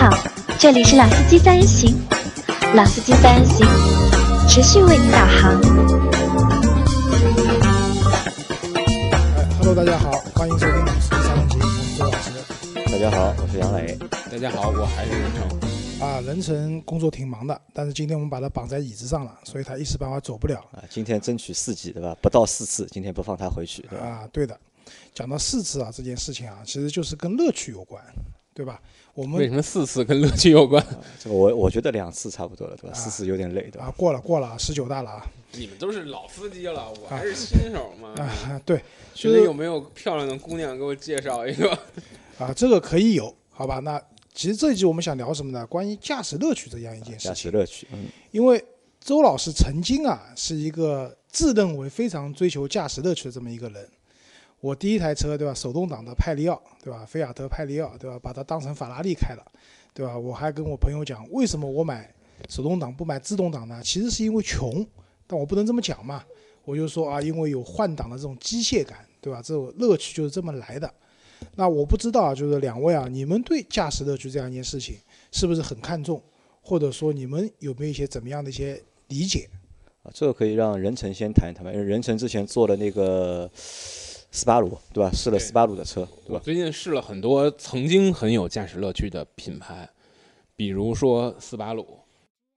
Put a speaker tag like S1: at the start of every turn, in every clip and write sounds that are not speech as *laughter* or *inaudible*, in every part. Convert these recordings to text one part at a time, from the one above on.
S1: 好，这里是老司机三人行，老司机三人行持续为您导航。
S2: 哎，Hello，大家好，欢迎收听老司机三人行，我是周老师。
S3: 大家好，我是杨磊。
S4: 大家好，我还是任成。
S2: 啊，任成工作挺忙的，但是今天我们把他绑在椅子上了，所以他一时半会儿走不了。
S3: 啊，今天争取四级，对吧？不到四次，今天不放他回去，对吧？
S2: 啊，对的。讲到四次啊，这件事情啊，其实就是跟乐趣有关，对吧？我们
S4: 为什么四次跟乐趣有关？
S3: 这个我我觉得两次差不多了，对吧？四次有点累，对吧？
S2: 啊，过了过了，十九大了啊。
S4: 你们都是老司机了，我还是新手嘛。
S2: 啊，对。
S4: 兄弟有没有漂亮的姑娘给我介绍一个？
S2: 啊，这个可以有，好吧？那。其实这一集我们想聊什么呢？关于驾驶乐趣这样一件事情。驾
S3: 驶乐趣，嗯，
S2: 因为周老师曾经啊是一个自认为非常追求驾驶乐趣的这么一个人。我第一台车对吧，手动挡的派利奥对吧，菲亚特派利奥对吧，把它当成法拉利开了，对吧？我还跟我朋友讲，为什么我买手动挡不买自动挡呢？其实是因为穷，但我不能这么讲嘛。我就说啊，因为有换挡的这种机械感，对吧？这种乐趣就是这么来的。那我不知道啊，就是两位啊，你们对驾驶乐趣这样一件事情是不是很看重，或者说你们有没有一些怎么样的一些理解？
S3: 啊，这个可以让任成先谈一谈吧，因为任成之前做的那个斯巴鲁，对吧？试了斯巴鲁的车，对吧？
S4: 最近试了很多曾经很有驾驶乐趣的品牌，比如说斯巴鲁，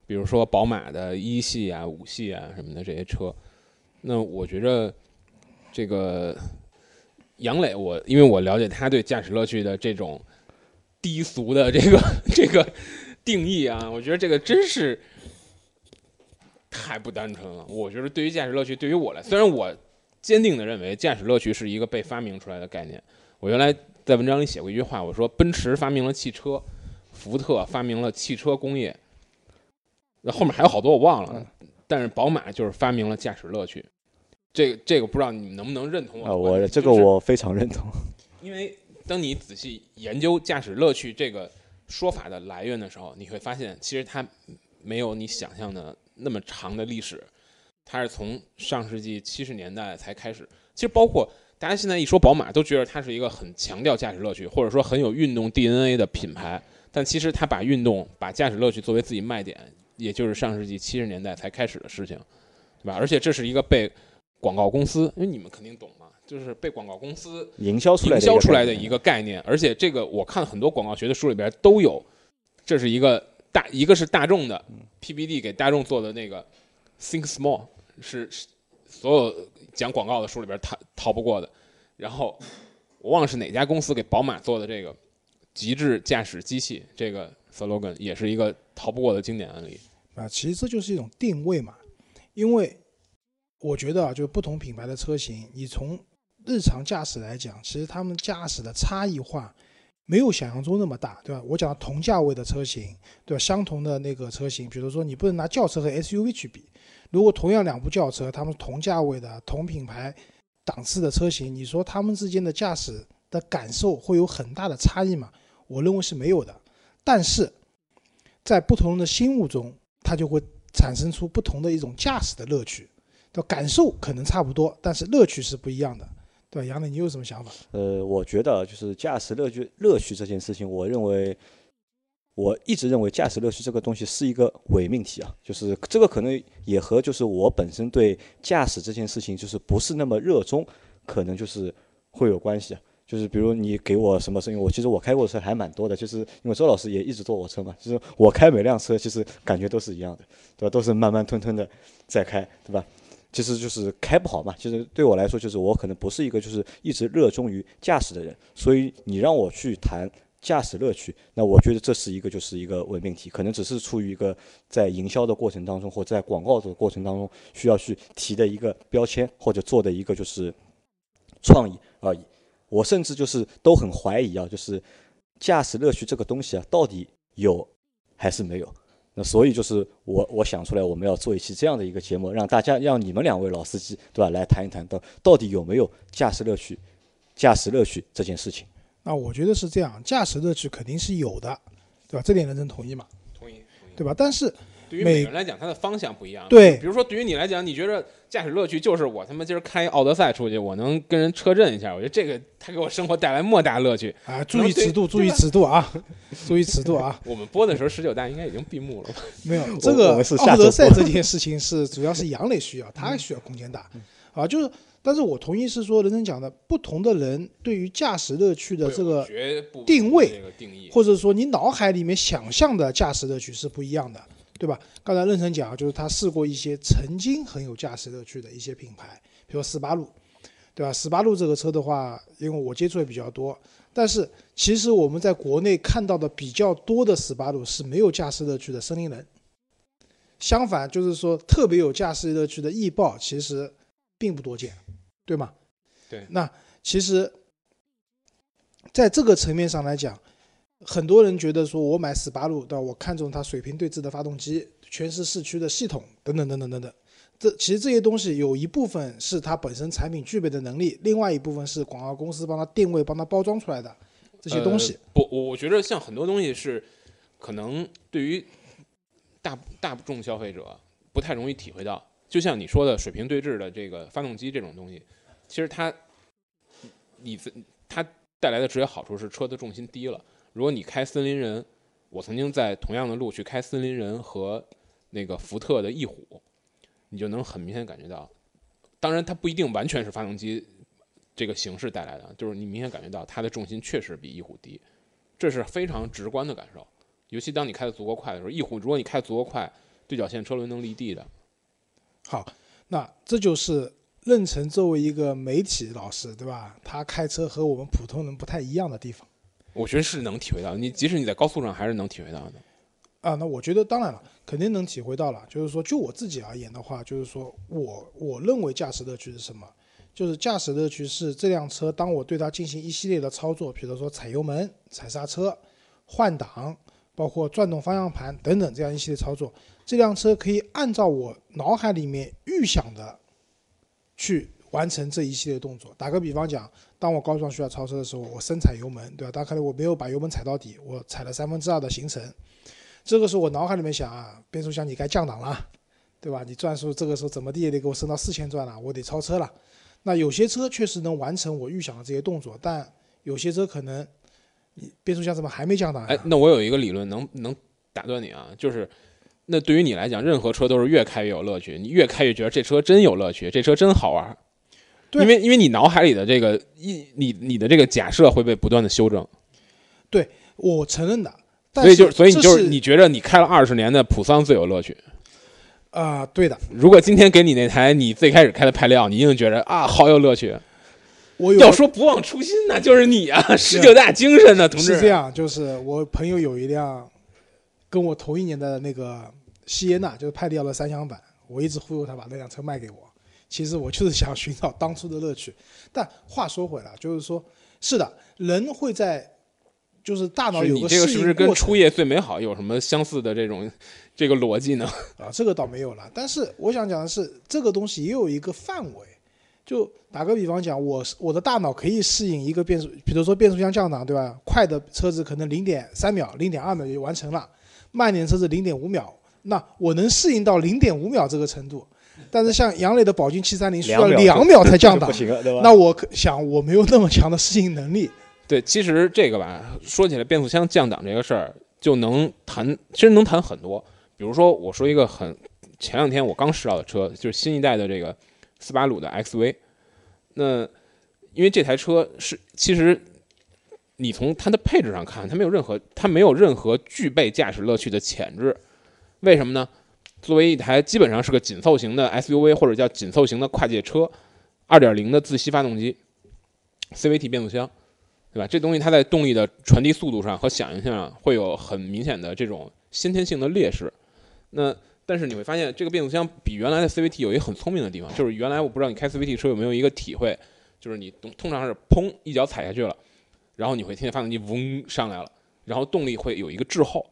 S4: 比如说宝马的一系啊、五系啊什么的这些车。那我觉着这个。杨磊，我因为我了解他对驾驶乐趣的这种低俗的这个这个定义啊，我觉得这个真是太不单纯了。我觉得对于驾驶乐趣，对于我来，虽然我坚定地认为驾驶乐趣是一个被发明出来的概念。我原来在文章里写过一句话，我说奔驰发明了汽车，福特发明了汽车工业，那后面还有好多我忘了，但是宝马就是发明了驾驶乐趣。这这个不知道你们能不能认同我？
S3: 啊，我这个我非常认同。
S4: 因为当你仔细研究驾驶乐趣这个说法的来源的时候，你会发现其实它没有你想象的那么长的历史。它是从上世纪七十年代才开始。其实包括大家现在一说宝马，都觉得它是一个很强调驾驶乐趣，或者说很有运动 DNA 的品牌。但其实它把运动、把驾驶乐趣作为自己卖点，也就是上世纪七十年代才开始的事情，对吧？而且这是一个被广告公司，因为你们肯定懂嘛，就是被广告公司
S3: 营销出来
S4: 营销出来的一个概念，而且这个我看很多广告学的书里边都有，这是一个大一个是大众的 PBD 给大众做的那个 Think Small 是所有讲广告的书里边逃逃不过的，然后我忘了是哪家公司给宝马做的这个极致驾驶机器这个 slogan 也是一个逃不过的经典案例
S2: 啊，其实这就是一种定位嘛，因为。我觉得啊，就不同品牌的车型，你从日常驾驶来讲，其实他们驾驶的差异化没有想象中那么大，对吧？我讲同价位的车型，对吧？相同的那个车型，比如说你不能拿轿车和 SUV 去比。如果同样两部轿车，他们同价位的同品牌档次的车型，你说他们之间的驾驶的感受会有很大的差异吗？我认为是没有的。但是在不同的心目中，它就会产生出不同的一种驾驶的乐趣。的感受可能差不多，但是乐趣是不一样的，对吧？杨磊，你有什么想法？
S3: 呃，我觉得就是驾驶乐趣，乐趣这件事情，我认为，我一直认为驾驶乐趣这个东西是一个伪命题啊，就是这个可能也和就是我本身对驾驶这件事情就是不是那么热衷，可能就是会有关系啊。就是比如你给我什么声音，我其实我开过车还蛮多的，就是因为周老师也一直坐我车嘛，就是我开每辆车其实感觉都是一样的，对吧？都是慢慢吞吞的在开，对吧？其实就是开不好嘛。其实对我来说，就是我可能不是一个就是一直热衷于驾驶的人，所以你让我去谈驾驶乐趣，那我觉得这是一个就是一个伪命题，可能只是出于一个在营销的过程当中或在广告的过程当中需要去提的一个标签或者做的一个就是创意而已。我甚至就是都很怀疑啊，就是驾驶乐趣这个东西啊，到底有还是没有？那所以就是我我想出来，我们要做一期这样的一个节目，让大家让你们两位老司机对吧，来谈一谈到到底有没有驾驶乐趣，驾驶乐趣这件事情。
S2: 那我觉得是这样，驾驶乐趣肯定是有的，对吧？这点人人同意吗？
S4: 同意，
S2: 对吧？但是
S4: 对于
S2: 每
S4: 每个人来讲，它的方向不一样。
S2: 对
S4: 比如说对于你来讲，你觉得驾驶乐趣就是我他妈今儿开奥德赛出去，我能跟人车震一下，我觉得这个它给我生活带来莫大乐趣。
S2: 啊，注意尺度，注意尺度啊，*laughs* 注意尺度啊！*laughs*
S4: 我们播的时候，十九大应该已经闭幕了吧？
S2: 没有这个奥德赛这件事情是主要是杨磊需要，他需要空间大啊，就是，但是我同意是说人生讲的，不同的人对于驾驶乐趣的这个定位或者说你脑海里面想象的驾驶乐趣是不一样的，对吧？刚才任成讲，就是他试过一些曾经很有驾驶乐趣的一些品牌，比如斯巴鲁，对吧？斯巴鲁这个车的话，因为我接触也比较多，但是其实我们在国内看到的比较多的斯巴鲁是没有驾驶乐趣的森林人，相反就是说特别有驾驶乐趣的翼豹其实并不多见，对吗？
S4: 对
S2: 那其实在这个层面上来讲，很多人觉得说我买斯巴鲁，对吧？我看中它水平对置的发动机、全时四驱的系统等等等等等等。这其实这些东西有一部分是它本身产品具备的能力，另外一部分是广告公司帮它定位、帮它包装出来的这些东西。
S4: 呃、不，我我觉得像很多东西是可能对于大大众消费者不太容易体会到，就像你说的水平对置的这个发动机这种东西，其实它你它带来的直接好处是车的重心低了。如果你开森林人，我曾经在同样的路去开森林人和那个福特的翼虎，你就能很明显感觉到，当然它不一定完全是发动机这个形式带来的，就是你明显感觉到它的重心确实比翼虎低，这是非常直观的感受。尤其当你开的足够快的时候，翼虎如果你开的足够快，对角线车轮能离地的。
S2: 好，那这就是任成作为一个媒体老师，对吧？他开车和我们普通人不太一样的地方。
S4: 我觉得是能体会到，你即使你在高速上还是能体会到的。
S2: 啊，那我觉得当然了，肯定能体会到了。就是说，就我自己而言的话，就是说我我认为驾驶乐趣是什么？就是驾驶乐趣是这辆车，当我对它进行一系列的操作，比如说踩油门、踩刹车、换挡，包括转动方向盘等等这样一系列操作，这辆车可以按照我脑海里面预想的去完成这一系列动作。打个比方讲，当我高速需要超车的时候，我深踩油门，对吧？大家看到我没有把油门踩到底，我踩了三分之二的行程。这个时候我脑海里面想啊，变速箱你该降档了，对吧？你转速这个时候怎么地也得给我升到四千转了，我得超车了。那有些车确实能完成我预想的这些动作，但有些车可能你变速箱怎么还没降档呀？
S4: 哎，那我有一个理论能能打断你啊，就是那对于你来讲，任何车都是越开越有乐趣，你越开越觉得这车真有乐趣，这车真好玩。
S2: 对
S4: 因为因为你脑海里的这个一你你的这个假设会被不断的修正，对
S2: 我承认的，但
S4: 所以就所以你就是你觉得你开了二十年的普桑最有乐趣。
S2: 啊、对的，
S4: 如果今天给你那台你最开始开的派利奥，你一定觉得啊好有乐趣。
S2: 我有
S4: 要说不忘初心，那就是你啊，十九大精神呢，同志。
S2: 是这样，就是我朋友有一辆跟我同一年的那个西耶纳，就是派利奥的三厢版，我一直忽悠他把那辆车卖给我。其实我就是想寻找当初的乐趣。但话说回来，就是说，是的，人会在就是大脑有个适
S4: 这个是不是跟初夜最美好有什么相似的这种 *laughs* 这个逻辑呢？
S2: 啊，这个倒没有了。但是我想讲的是，这个东西也有一个范围。就打个比方讲，我我的大脑可以适应一个变速，比如说变速箱降档，对吧？快的车子可能零点三秒、零点二秒就完成了，慢点车是零点五秒，那我能适应到零点五秒这个程度。但是像杨磊的宝骏七三零需要
S3: 两
S2: 两秒才降档 *laughs*
S3: 不，行了，对吧？
S2: 那我可想我没有那么强的适应能力。
S4: 对，其实这个吧，说起来变速箱降档这个事儿，就能谈，其实能谈很多。比如说，我说一个很前两天我刚试到的车，就是新一代的这个斯巴鲁的 XV。那因为这台车是，其实你从它的配置上看，它没有任何，它没有任何具备驾驶乐趣的潜质。为什么呢？作为一台基本上是个紧凑型的 SUV 或者叫紧凑型的跨界车，2.0的自吸发动机，CVT 变速箱。对吧？这东西它在动力的传递速度上和响应上会有很明显的这种先天性的劣势。那但是你会发现，这个变速箱比原来的 CVT 有一个很聪明的地方，就是原来我不知道你开 CVT 车有没有一个体会，就是你通通常是砰一脚踩下去了，然后你会听见发动机嗡上来了，然后动力会有一个滞后。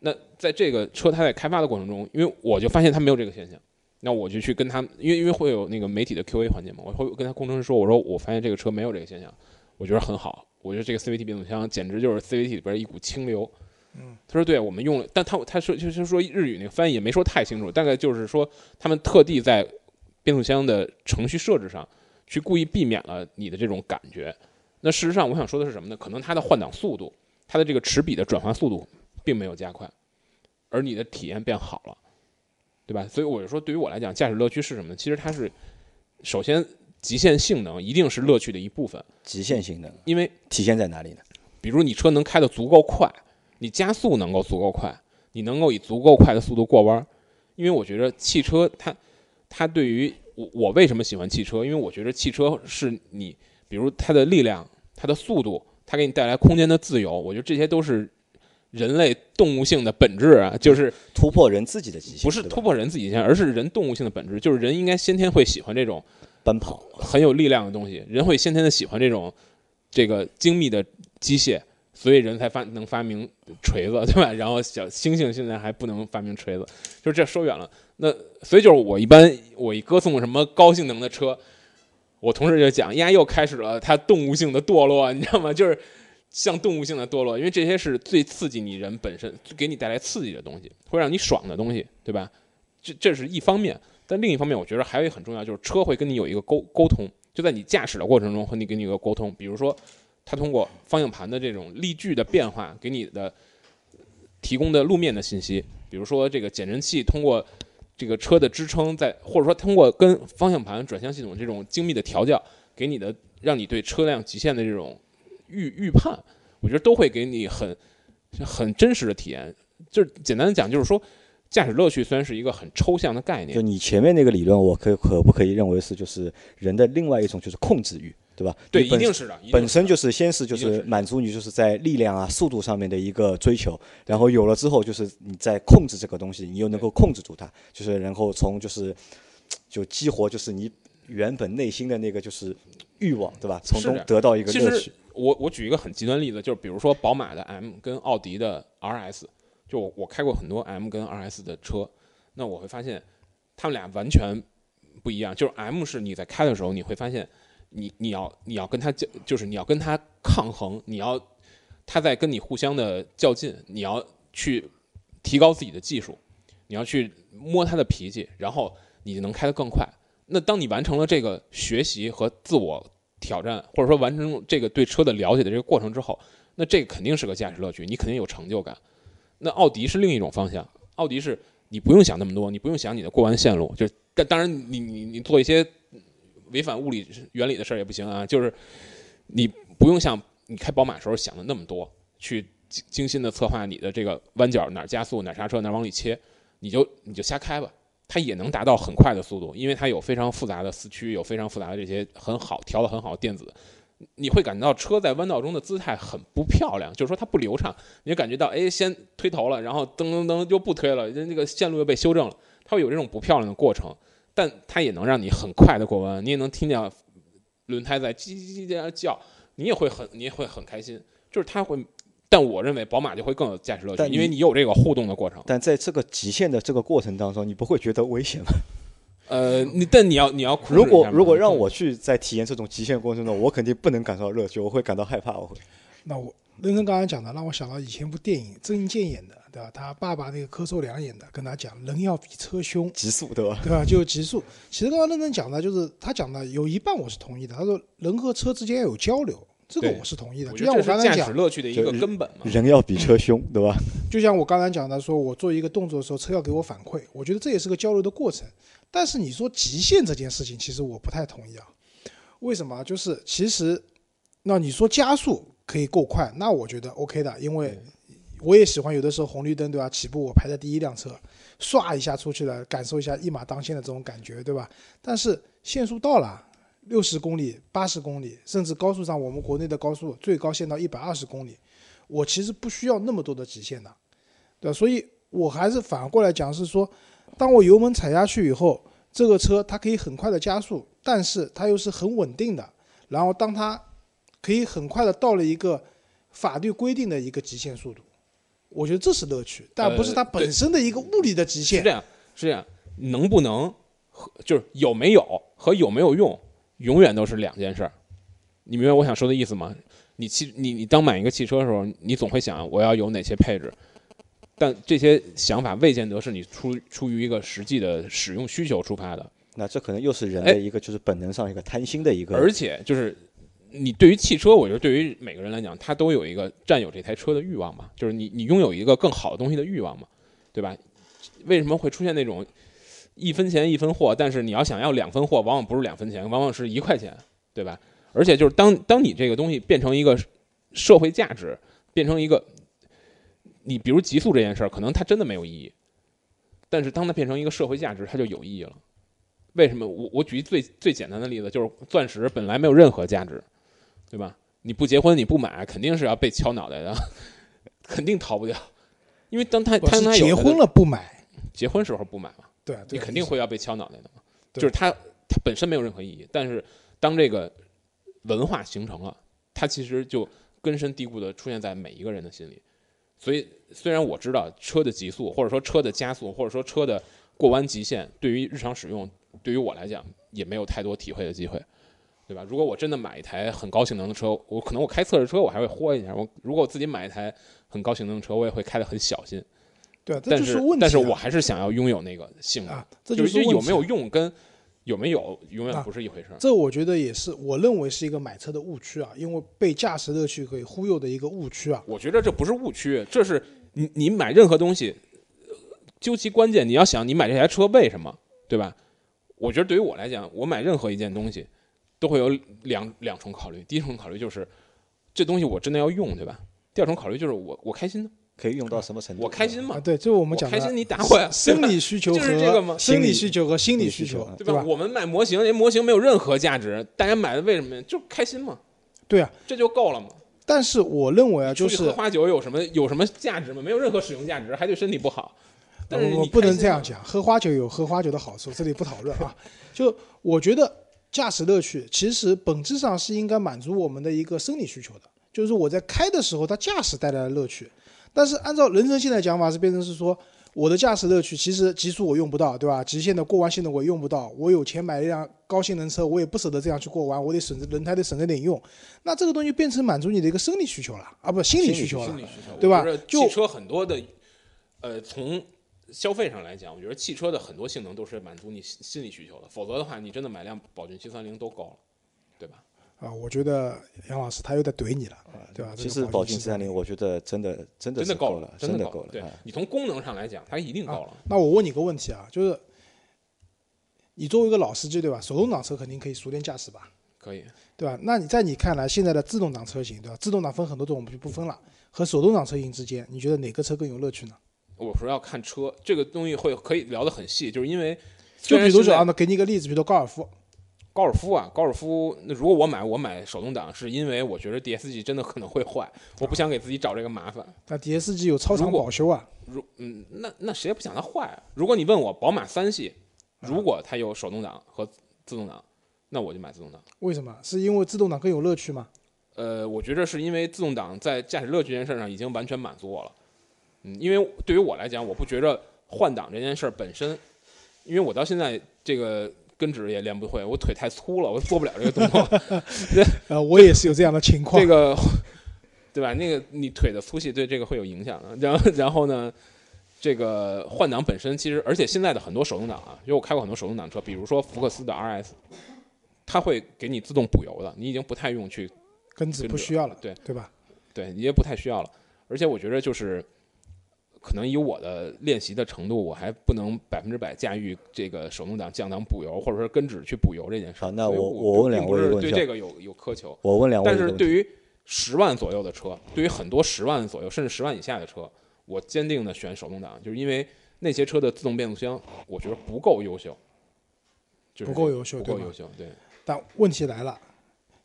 S4: 那在这个车它在开发的过程中，因为我就发现它没有这个现象，那我就去跟他，因为因为会有那个媒体的 QA 环节嘛，我会跟他工程师说，我说我发现这个车没有这个现象，我觉得很好。我觉得这个 CVT 变速箱简直就是 CVT 里边一股清流，
S2: 嗯，
S4: 他说对，我们用了，但他他说就是说日语那个翻译也没说太清楚，大概就是说他们特地在变速箱的程序设置上去故意避免了你的这种感觉。那事实上，我想说的是什么呢？可能它的换挡速度，它的这个齿比的转换速度并没有加快，而你的体验变好了，对吧？所以我就说，对于我来讲，驾驶乐趣是什么呢？其实它是首先极限性能一定是乐趣的一部分，
S3: 极限性能
S4: 因为
S3: 体现在哪里呢？
S4: 比如你车能开得足够快，你加速能够足够快，你能够以足够快的速度过弯。因为我觉得汽车它它对于我我为什么喜欢汽车？因为我觉得汽车是你，比如它的力量、它的速度，它给你带来空间的自由，我觉得这些都是人类动物性的本质啊，就是
S3: 突破人自己的极限，
S4: 不是突破人自己极限，而是人动物性的本质，就是人应该先天会喜欢这种
S3: 奔跑，
S4: 很有力量的东西，人会先天的喜欢这种这个精密的机械，所以人才发能发明锤子，对吧？然后小猩猩现在还不能发明锤子，就是这说远了。那所以就是我一般我一歌颂什么高性能的车，我同事就讲，呀又开始了它动物性的堕落，你知道吗？就是像动物性的堕落，因为这些是最刺激你人本身，给你带来刺激的东西，会让你爽的东西，对吧？这这是一方面，但另一方面，我觉得还有一个很重要，就是车会跟你有一个沟沟通，就在你驾驶的过程中和你跟你有个沟通，比如说，它通过方向盘的这种力矩的变化给你的提供的路面的信息，比如说这个减震器通过这个车的支撑在，或者说通过跟方向盘转向系统这种精密的调教，给你的让你对车辆极限的这种预预判，我觉得都会给你很很真实的体验。就是简单的讲，就是说。驾驶乐趣虽然是一个很抽象的概念，
S3: 就你前面那个理论，我可可不可以认为是就是人的另外一种就是控制欲，对吧？
S4: 对，一定是的，
S3: 本身就是先是就
S4: 是
S3: 是满足你就是在力量啊、速度上面的一个追求，然后有了之后，就是你在控制这个东西，你又能够控制住它，就是然后从就是就激活就是你原本内心的那个就是欲望，对吧？从中得到一个乐趣。
S4: 我我举一个很极端例子，就是比如说宝马的 M 跟奥迪的 RS，就我我开过很多 M 跟 RS 的车，那我会发现他们俩完全不一样。就是 M 是你在开的时候，你会发现你你要你要跟他较，就是你要跟他抗衡，你要他在跟你互相的较劲，你要去提高自己的技术，你要去摸他的脾气，然后你就能开得更快。那当你完成了这个学习和自我挑战，或者说完成这个对车的了解的这个过程之后，那这个肯定是个驾驶乐趣，你肯定有成就感。那奥迪是另一种方向，奥迪是你不用想那么多，你不用想你的过弯线路，就但当然你你你做一些违反物理原理的事儿也不行啊，就是你不用像你开宝马时候想的那么多，去精精心的策划你的这个弯角哪儿加速哪儿刹车哪儿往里切，你就你就瞎开吧。它也能达到很快的速度，因为它有非常复杂的四驱，有非常复杂的这些很好调的很好的电子，你会感觉到车在弯道中的姿态很不漂亮，就是说它不流畅，你就感觉到哎先推头了，然后噔噔噔就不推了，那个线路又被修正了，它会有这种不漂亮的过程，但它也能让你很快的过弯，你也能听见轮胎在叽叽叽叽叫，你也会很你也会很开心，就是它会。但我认为宝马就会更有驾驶乐趣，因为你有这个互动的过程。
S3: 但在这个极限的这个过程当中，你不会觉得危险吗？
S4: 呃，你但你要你要
S3: 如果如果让我去在体验这种极限过程中，我肯定不能感受到乐趣，我会感到害怕。我会
S2: 那我任生刚才讲的，让我想到以前一部电影，郑伊健演的，对吧？他爸爸那个柯受良演的，跟他讲人要比车凶，
S3: 极速，对吧？*laughs*
S2: 对吧？就极速。其实刚刚认真讲的，就是他讲的有一半我是同意的。他说人和车之间要有交流，这个我是同意的。
S4: 我
S2: 就像我
S4: 觉得这是驾驶
S2: 刚才讲，
S4: 乐趣的一个根本嘛。
S3: 人要比车凶，对吧？*laughs*
S2: 就像我刚才讲的，说我做一个动作的时候，车要给我反馈，我觉得这也是个交流的过程。但是你说极限这件事情，其实我不太同意啊。为什么？就是其实，那你说加速可以够快，那我觉得 OK 的，因为我也喜欢有的时候红绿灯对吧？起步我排在第一辆车，唰一下出去了，感受一下一马当先的这种感觉，对吧？但是限速到了。六十公里、八十公里，甚至高速上，我们国内的高速最高限到一百二十公里，我其实不需要那么多的极限的，对吧？所以我还是反过来讲，是说，当我油门踩下去以后，这个车它可以很快的加速，但是它又是很稳定的。然后当它可以很快的到了一个法律规定的一个极限速度，我觉得这是乐趣，但不是它本身的一个物理的极限
S4: 是这。样，是这样，能不能和就是有没有和有没有用，永远都是两件事儿。你明白我想说的意思吗？你汽你你当买一个汽车的时候，你总会想我要有哪些配置，但这些想法未见得是你出出于一个实际的使用需求出发的，
S3: 那这可能又是人
S4: 哎
S3: 的一个就是本能上一个贪心的一个，
S4: 而且就是你对于汽车，我觉得对于每个人来讲，他都有一个占有这台车的欲望嘛，就是你你拥有一个更好的东西的欲望嘛，对吧？为什么会出现那种一分钱一分货，但是你要想要两分货，往往不是两分钱，往往是一块钱，对吧？而且就是当当你这个东西变成一个社会价值，变成一个你比如极速这件事儿，可能它真的没有意义，但是当它变成一个社会价值，它就有意义了。为什么？我我举一最最简单的例子，就是钻石本来没有任何价值，对吧？你不结婚你不买，肯定是要被敲脑袋的，*laughs* 肯定逃不掉。因为当他他
S2: 结婚了不买，
S4: 结婚时候不买嘛，
S2: 对啊，
S4: 你肯定会要被敲脑袋的嘛。就是它它本身没有任何意义，但是当这个文化形成了，它其实就根深蒂固的出现在每一个人的心里。所以虽然我知道车的极速，或者说车的加速，或者说车的过弯极限，对于日常使用，对于我来讲也没有太多体会的机会，对吧？如果我真的买一台很高性能的车，我可能我开测试车我还会豁一下。我如果我自己买一台很高性能的车，我也会开得很小心。
S2: 对
S4: 但
S2: 就是问题啊。
S4: 但是我还是想要拥有那个性能。
S2: 啊，这
S4: 就是有没有用跟有没有永远
S2: 啊
S4: 不是一回事儿。
S2: 这我觉得也是，我认为是一个买车的误区啊，因为被驾驶乐趣给忽悠的一个误区啊。
S4: 我觉得这不是误区，这是你你买任何东西，呃究其关键，你要想你买这台车为什么，对吧？我觉得对于我来讲，我买任何一件东西都会有两两重考虑。第一重考虑就是这东西我真的要用，对吧？第二重考虑就是我我开心呢，
S3: 可以用到什么程度？
S4: 我开心嘛
S2: 啊，，对，就是我们讲的
S4: 开心你打我呀，
S2: 生理需求
S4: 就是这个吗
S2: 和生理
S3: 心理
S2: 需求和心理需求
S4: 对吧？我们买模型，人模型没有任何价值，大家买的为什么呀？就开心嘛，
S2: 对啊。
S4: 这就够了嘛。
S2: 但是我认为啊，就是
S4: 喝花酒有什么有什么价值吗？没有任何使用价值，还对身体不好。但是你
S2: 我不能。这样讲，喝花酒有喝花酒的好处，这里不讨论啊。*laughs* 就我觉得驾驶乐趣其实本质上是应该满足我们的一个生理需求的，就是说我在开的时候，它驾驶带来的乐趣。但是按照人生现在讲法是变成是说，我的驾驶乐趣其实极速我用不到，对吧？极限的过弯性能我也用不到，我有钱买一辆高性能车，我也不舍得这样去过弯，我得省着轮胎得省着点用。那这个东西变成满足你的一个生理需求了啊，不心理需求了对吧就
S4: 汽车很多的，呃，从消费上来讲，我觉得汽车的很多性能都是满足你心心理需求的，否则的话，你真的买辆宝骏七三零都够了，对吧？
S2: 啊，我觉得杨老师他又在怼你了，对吧？
S3: 其实宝骏七三零，我觉得真的真的是
S4: 真的够
S3: 了，
S4: 真的
S3: 够了。对
S4: 你从功能上来讲，它一定够了。
S2: 那我问你个问题啊，就是你作为一个老司机，对吧？手动挡车肯定可以熟练驾驶吧，
S4: 可以，
S2: 对吧？那你在你看来，现在的自动挡车型，对吧？自动挡分很多种，我们就不分了。和手动挡车型之间，你觉得哪个车更有乐趣呢？
S4: 我说要看车，这个东西会可以聊得很细，就是因为
S2: 就比如说啊，那给你一个例子，比如高尔夫，
S4: 高尔夫啊，高尔夫，那如果我买我买手动挡，是因为我觉得 DSG 真的可能会坏，我不想给自己找这个麻烦。
S2: 那 DSG 有超长保修啊，
S4: 如嗯，那那谁也不想它坏啊。如果你问我宝马三系，如果它有手动挡和自动挡，那我就买自动挡。
S2: 为什么？是因为自动挡更有乐趣吗？
S4: 呃，我觉得是因为自动挡在驾驶乐趣这件事上已经完全满足我了。嗯，因为对于我来讲，我不觉着换挡这件事儿本身，因为我到现在这个根指也练不会，我腿太粗了，我做不了这个动作。*laughs*
S2: 呃，我也是有这样的情况。
S4: 这个对吧？那个你腿的粗细对这个会有影响的。然后然后呢，这个换挡本身其实，而且现在的很多手动挡啊，因为我开过很多手动挡车，比如说福克斯的 RS，它会给你自动补油的，你已经不太用去跟着
S2: 不需要了，
S4: 对
S2: 对吧？
S4: 对，你也不太需要了。而且我觉得就是，可能以我的练习的程度，我还不能百分之百驾驭这个手动挡降档补油，或者说跟指去补油这件事。
S3: 好那我
S4: 我
S3: 我问两
S4: 并不是
S3: 位问题啊
S4: 对这个有有苛求。
S3: 我问两位
S4: 但是对于十万左右的车，对于很多十万左右甚至十万以下的车，我坚定的选手动挡，就是因为那些车的自动变速箱，我觉得不够优秀，就是
S2: 不够优秀
S4: 不够优秀，对。
S2: 但问题来了，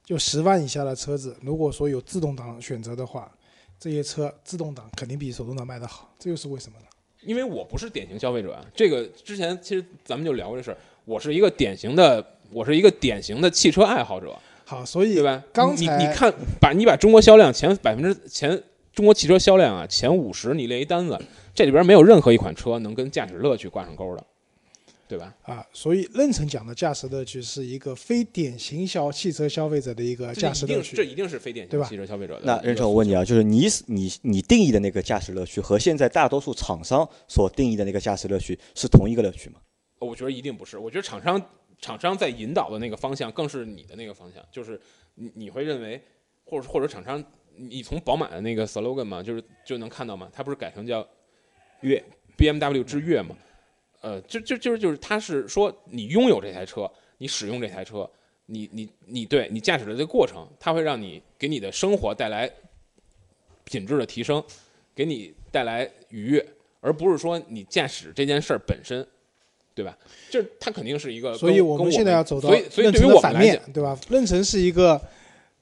S2: 就十万以下的车子，如果说有自动挡选择的话，这些车自动挡肯定比手动挡卖得好，这又是为什么呢？
S4: 因为我不是典型消费者啊，这个之前其实咱们就聊过这事儿，我是一个典型的，我是一个典型的汽车爱好者，
S2: 好，所以
S4: 对吧？
S2: 刚才
S4: 你你看，把你把中国销量前百分之前中国汽车销量啊前五十，你列一单子，这里边没有任何一款车能跟驾驶乐趣挂上钩的。对吧？
S2: 啊，所以任成讲的驾驶乐趣是一个非典型消汽车消费者的一个驾驶乐
S4: 一定这。一定是非典
S2: 对吧
S4: 型汽车消费者的。
S3: 那任成，我问你啊，，就是你你你定义的那个驾驶乐趣和现在大多数厂商所定义的那个驾驶乐趣是同一个乐趣吗？
S4: 我觉得一定不是。我觉得厂商厂商在引导的那个方向，更是你的那个方向，就是你你会认为，或者或者厂商，你从宝马的那个 slogan 嘛，就是就能看到嘛，它不是改成叫
S3: 越
S4: BMW 之越嘛？呃，就就就是就是，他是说你拥有这台车，你使用这台车，你你你对你驾驶的这个过程，它会让你给你的生活带来品质的提升，给你带来愉悦，而不是说你驾驶这件事儿本身，对吧？就是它肯定是一个，
S2: 所以我们现在要走到
S4: 所以所以对于我们来讲，，
S2: 面对吧？任成是一个，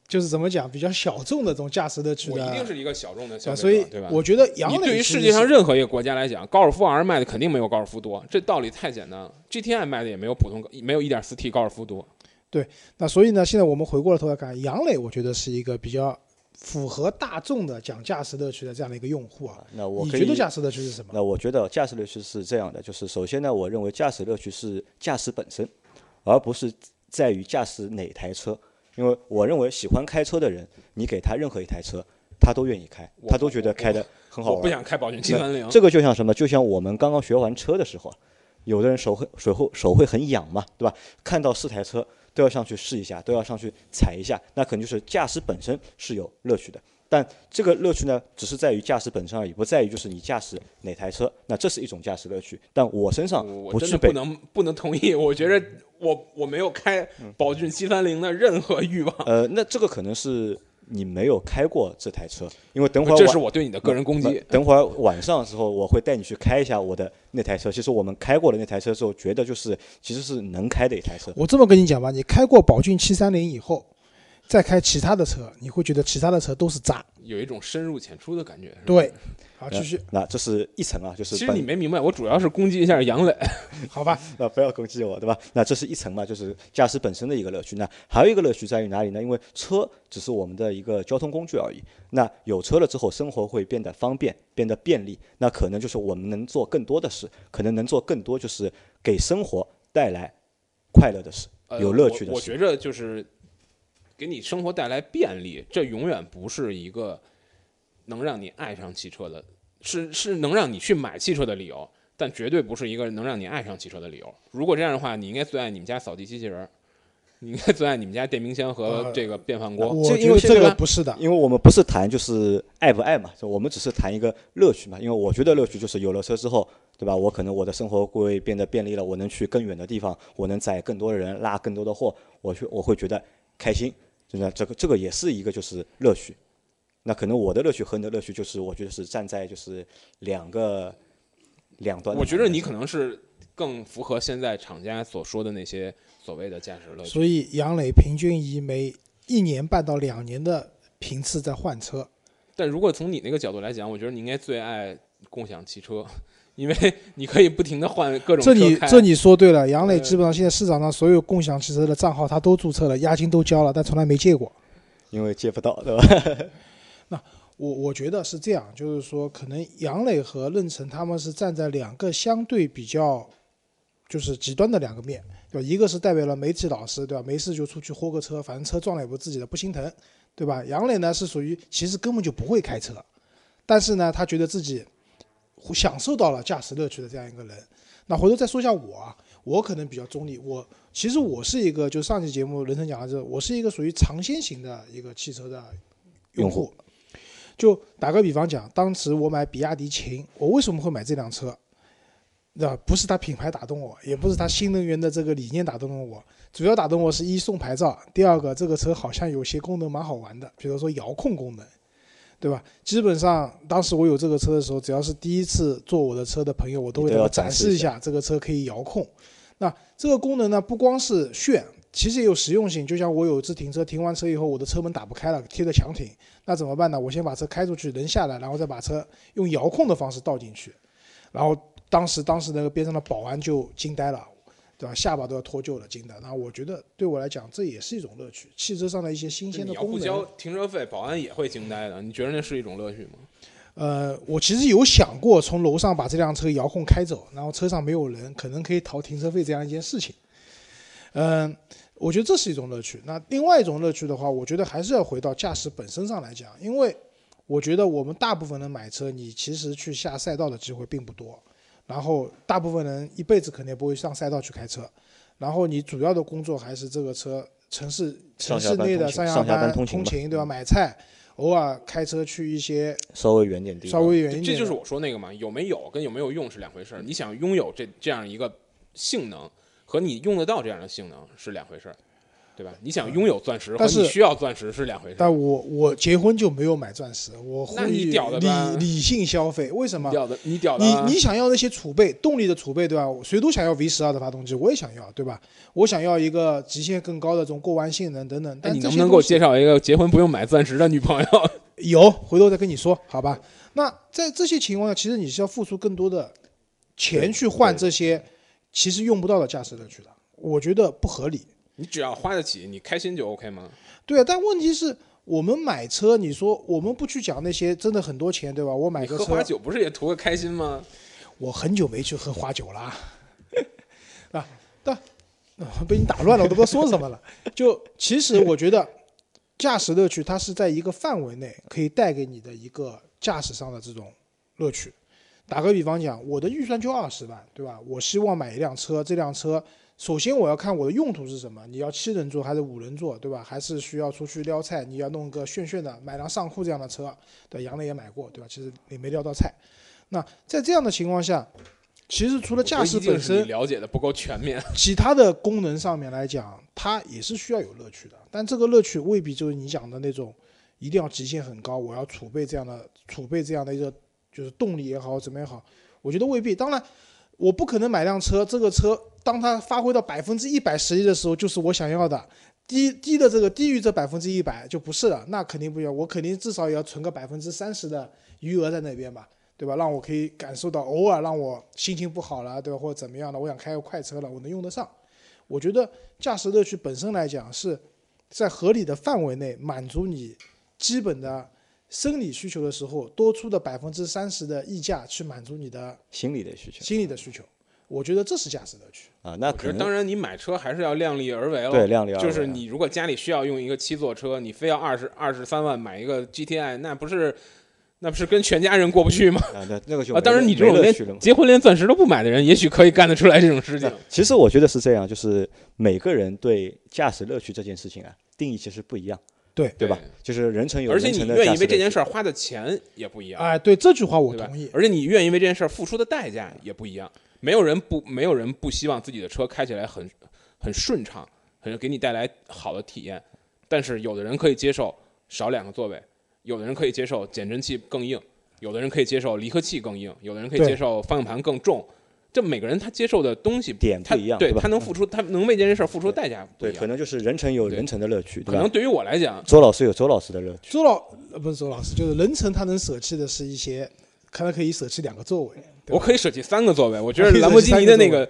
S2: 就是怎么讲，比较小众的这种驾驶乐趣
S4: 我
S2: 的，
S4: 一定是一个小众的消
S2: 对吧所以，
S4: 对吧？
S2: 我觉得杨
S4: 你对于世界上任何一个国家来讲，高尔夫 R 卖的肯定没有高尔夫多，这道理太简单了。GTI 卖的也没有普通没有 1.4T 高尔夫多。
S2: 对那所以呢，现在我们回过了头来看，杨磊，我觉得是一个比较符合大众的讲驾驶乐趣的这样的一个用户啊。
S3: 那我
S2: 你觉得驾驶乐趣是什么？
S3: 那我觉得驾驶乐趣是这样的，就是首先呢，我认为驾驶乐趣是驾驶本身，而不是在于驾驶哪台车。因为我认为喜欢开车的人，你给他任何一台车，他都愿意开，他都觉得开的很好
S4: 我
S3: 玩。
S4: 不想开宝骏七三零，
S3: 这个就像什么？就像我们刚刚学完车的时候，有的人手会手会手会很痒嘛，对吧？看到四台车都要上去试一下，都要上去踩一下，那可能就是驾驶本身是有乐趣的。但这个乐趣呢，只是在于驾驶本身而已，不在于就是你驾驶哪台车。那这是一种驾驶乐趣，但我身上
S4: 我我
S3: 不具备。
S4: 真的不能不能同意。*laughs* 我觉得我我没有开宝骏七三零的任何欲望，
S3: 呃，那这个可能是你没有开过这台车，因为等会儿晚
S4: 这是我对你的个人攻击。
S3: 等会儿晚上的时候，我会带你去开一下我的那台车。其实我们开过的那台车之后，觉得就是其实是能开的一台车。
S2: 我这么跟你讲吧，你开过宝骏七三零以后，再开其他的车，你会觉得其他的车都是渣。
S4: 有一种深入浅出的感觉。
S2: 对，好，继续，
S3: 那这是一层啊，就是
S4: 其实你没明白，我主要是攻击一下杨磊。*laughs*
S2: 好吧，*laughs*
S3: 那不要攻击我，对吧？那这是一层嘛，就是驾驶本身的一个乐趣。那还有一个乐趣在于哪里呢？因为车只是我们的一个交通工具而已。那有车了之后，生活会变得方便，变得便利。那可能就是我们能做更多的事，可能能做更多就是给生活带来快乐的事，
S4: 呃
S3: 有乐趣的事。
S4: 我我觉着就是给你生活带来便利，这永远不是一个能让你爱上汽车的，是是能让你去买汽车的理由，但绝对不是一个能让你爱上汽车的理由。如果这样的话，你应该最爱你们家扫地机器人儿，你应该最爱你们家电冰箱和
S2: 呃
S4: 这个电饭锅。
S2: 我
S3: 这因为现在
S2: 不是的，
S3: 因为我们不是谈就是爱不爱嘛，就我们只是谈一个乐趣嘛。因为我觉得乐趣就是有了车之后，对吧？我可能我的生活会变得便利了，我能去更远的地方，我能载更多的人，拉更多的货，我去我会觉得开心。真的，这个这个也是一个就是乐趣。那可能我的乐趣和你的乐趣就是，我觉得是站在就是两个两端。
S4: 我觉得你可能是更符合现在厂家所说的那些所谓的驾驶乐趣。
S2: 所以杨磊平均以每一年半到两年的频次在换车。
S4: 但如果从你那个角度来讲，我觉得你应该最爱共享汽车，因为你可以不停的换各种
S2: 这你这你说对了，杨磊
S4: 呃
S2: 基本上现在市场上所有共享汽车的账号他都注册了，押金都交了，但从来没借过。
S3: 因为借不到，对吧？*laughs*
S2: 那我我觉得是这样，就是说，可能杨磊和任成他们是站在两个相对比较，就是极端的两个面，对吧？一个是代表了媒体老师，对吧？没事就出去豁个车，反正车撞了也不是自己的，不心疼，对吧？杨磊呢是属于其实根本就不会开车，但是呢，他觉得自己享受到了驾驶乐趣的这样一个人。那回头再说一下我啊，我可能比较中立，我其实我是一个，就上期节目人生讲的这，我是一个属于尝鲜型的一个汽车的用
S3: 用户
S2: 户。就打个比方讲，当时我买比亚迪秦，我为什么会买这辆车？对吧？不是它品牌打动我，也不是它新能源的这个理念打动了我，主要打动我是一送牌照，第二个这个车好像有些功能蛮好玩的，比如说遥控功能，对吧？基本上当时我有这个车的时候，只要是第一次坐我的车的朋友，我都会
S3: 展
S2: 展示一
S3: 下
S2: 下这个车可以遥控。那这个功能呢，不光是炫，其实也有实用性。就像我有一次停车，停完车以后，我的车门打不开了，贴着墙停，那怎么办呢？我先把车开出去，人下来，然后再把车用遥控的方式倒进去。然后当时当时那个边上的保安就惊呆了，对吧？下巴都要脱臼了，惊呆。那我觉得对我来讲，这也是一种乐趣。汽车上的一些新鲜的功
S4: 要不交，停车费，保安也会惊呆的。你觉得那是一种乐趣吗？
S2: 呃，我其实有想过从楼上把这辆车遥控开走，然后车上没有人，可能可以逃停车费这样一件事情。嗯、我觉得这是一种乐趣。那另外一种乐趣的话，我觉得还是要回到驾驶本身上来讲，因为我觉得我们大部分人买车，你其实去下赛道的机会并不多。然后大部分人一辈子肯定也不会上赛道去开车，然后你主要的工作还是这个车城市城市内的上
S3: 上下班
S2: 班
S3: 通勤
S2: 对吧？买菜，偶尔开车去一些
S3: 稍微远点地方，
S2: 稍微远一点的，
S4: 这就是我说那个嘛，有没有跟有没有用是两回事儿。你想拥有这这样一个性能，和你用得到这样的性能是两回事儿，对吧？你想拥有钻石和
S2: 但是
S4: 你需要钻石是两回事儿。
S2: 但我我结婚就没有买钻石，我呼
S4: 那你
S2: 吁
S4: 屌的吧
S2: 理理性消费。为什么
S4: 你？屌的，你屌的
S2: 你
S4: 啊，
S2: 你想要那些储备动力的储备，对吧？谁都想要 V 十二的发动机，我也想要，对吧？我想要一个极限更高的这种过弯性能等等。
S4: 哎
S2: 但
S4: 你能不能给我介绍一个结婚不用买钻石的女朋友？*laughs*
S2: 有，回头再跟你说，好吧？那在这些情况下，其实你是要付出更多的钱去换这些其实用不到的驾驶乐趣的，我觉得不合理。
S4: 你只要花得起，你开心就 OK 吗？
S2: 对啊，但问题是我们买车，你说我们不去讲那些真的很多钱，对吧？我买个车
S4: 喝花，酒不是也图个开心吗？
S2: 我很久没去喝花酒了啊，*laughs* 啊，但、啊被你打乱了，我都不知道说什么了。就其实我觉得驾驶乐趣它是在一个范围内可以带给你的一个驾驶上的这种乐趣。打个比方讲，我的预算就二十万，对吧？我希望买一辆车，这辆车首先我要看我的用途是什么，你要七人座还是五人座，对吧？还是需要出去撩菜，你要弄个炫炫的，买辆尚酷这样的车，对，杨磊也买过，对吧？其实也没撩到菜。那在这样的情况下，其实除了驾驶本身，
S4: 了解的不够全面。*laughs*
S2: 其他的功能上面来讲，它也是需要有乐趣的。但这个乐趣未必就是你讲的那种一定要极限很高，我要储备这样的储备这样的一个就是动力也好，怎么也好，我觉得未必。当然，我不可能买辆车，这个车当它发挥到百分之一百实力的时候，就是我想要的。低低的这个低于这百分之一百就不是了，那肯定不一样。我肯定至少也要存个百分之三十的余额在那边吧，对吧？让我可以感受到偶尔让我心情不好了，对吧？或者怎么样的，我想开个快车了，我能用得上。我觉得驾驶乐趣本身来讲是在合理的范围内满足你基本的生理需求的时候，多出的百分之三十的溢价去满足你的
S3: 心理的需求
S2: 心理的需求。我觉得这是驾驶乐趣。
S3: 啊，那可能
S4: 当然，你买车还是要量力而为了。
S3: 对量力而为啊
S4: 就是你如果家里需要用一个七座车，你非要二十二十三万买一个 GTI，那不是那不是跟全家人过不去吗？
S3: 啊，那那个就
S4: 啊，当然你这种连结婚连钻石都不买的人，也许可以干得出来这种事情。
S3: 其实我觉得是这样，就是每个人对驾驶乐趣这件事情啊，定义其实不一样，
S2: 对
S3: 对吧？就是人成有
S4: 而且你
S3: 人成的
S4: 愿意为这件事儿花的钱也不一样，
S2: 哎，对这句话我同意。
S4: 而且你愿意为这件事儿付出的代价也不一样。没有人不没有人不希望自己的车开起来很很顺畅，很给你带来好的体验。但是有的人可以接受少两个座位，有的人可以接受减震器更硬，有的人可以接受离合器更硬，有的人可以接受方向盘更重。这每个人他接受的东西
S3: 点不一样对吧
S4: 他能付出，他能为这件事儿付出代价不一
S3: 对，
S4: 样。
S3: 可能就是人成有人成的乐趣，
S4: 可能对于我来讲，
S3: 周老师有周老师的乐趣，
S2: 周老呃不是周老师，就是人成他能舍弃的是一些，可能可以舍弃两个座位。
S4: 我可以舍弃三个座位。我觉得 *laughs* 兰博基尼的那个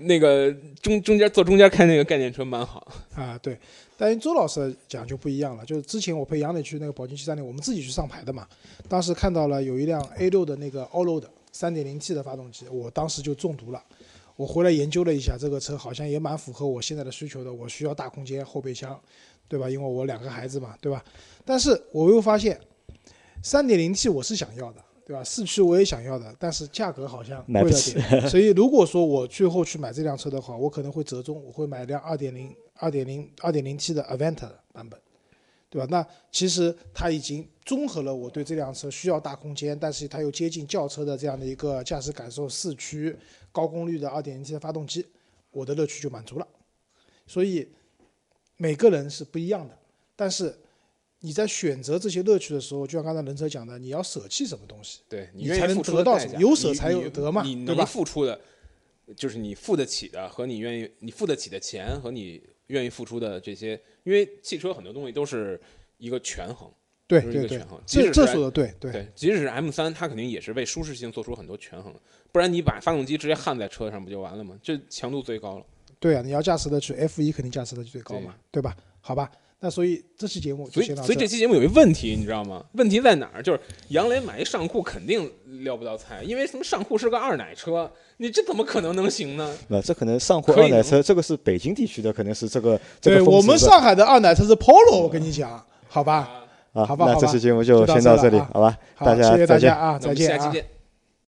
S4: 那个中中间坐中间开那个概念车蛮好。
S2: 啊，对，但是周老师讲就不一样了。就是之前我陪杨磊去那个宝骏七三零，我们自己去上牌的嘛，当时看到了有一辆 A 六的那个 Allroad 三点零 T 的发动机，我当时就中毒了。我回来研究了一下，这个车好像也蛮符合我现在的需求的。我需要大空间后备箱，对吧？因为我两个孩子嘛，对吧？但是我又发现，三点零 T 我是想要的，对吧？四驱我也想要的，但是价格好像贵了点。所以如果说我最后去买这辆车的话，我可能会折中，我会买一辆二点零、二点零、二点零 T 的 Aventa 版本，对吧？那其实它已经综合了我对这辆车需要大空间，但是它又接近轿车的这样的一个驾驶感受，四驱、高功率的二点零 T 的发动机，我的乐趣就满足了。所以每个人是不一样的，但是你在选择这些乐趣的时候，就像刚才仁车讲的，你要舍弃什么东西。
S4: 对
S2: 你才能
S4: 愿意付出
S2: 得到什么有舍才有得嘛对吧
S4: 付出的，就是你付得起的和你愿意你付得起的钱和你愿意付出的这些，因为汽车很多东西都是一个权衡，
S2: 对对对
S4: 就是一个权衡，即
S2: 这
S4: 使
S2: 这说的对对
S4: 对，即使是 M 三，它肯定也是为舒适性做出很多权衡，不然你把发动机直接焊在车上不就完了吗？这强度最高了。
S2: 对啊！你要驾驶的去 F 一肯定驾驶的最高嘛，对吧？好吧，那所以这期节目
S4: 所以
S2: 就先到
S4: 所以这期节目有一问题，你知道吗？问题在哪儿？就是杨磊买一上库肯定撩不到菜，因为什么上库是个二奶车，你这怎么可能能行呢？*laughs*
S3: 那这可能上货
S4: 可以能
S3: 二奶车，这个是北京地区的，可能是这个这
S2: 对我们上海的二奶车是 Polo，我跟你讲，好吧？
S3: 啊，
S2: 好吧
S3: 那这期节目
S2: 就
S3: 就先到这里，好吧？
S2: 好，
S3: 大家
S2: 谢谢大
S3: 再见
S2: 家啊，再见啊。
S4: 下期见。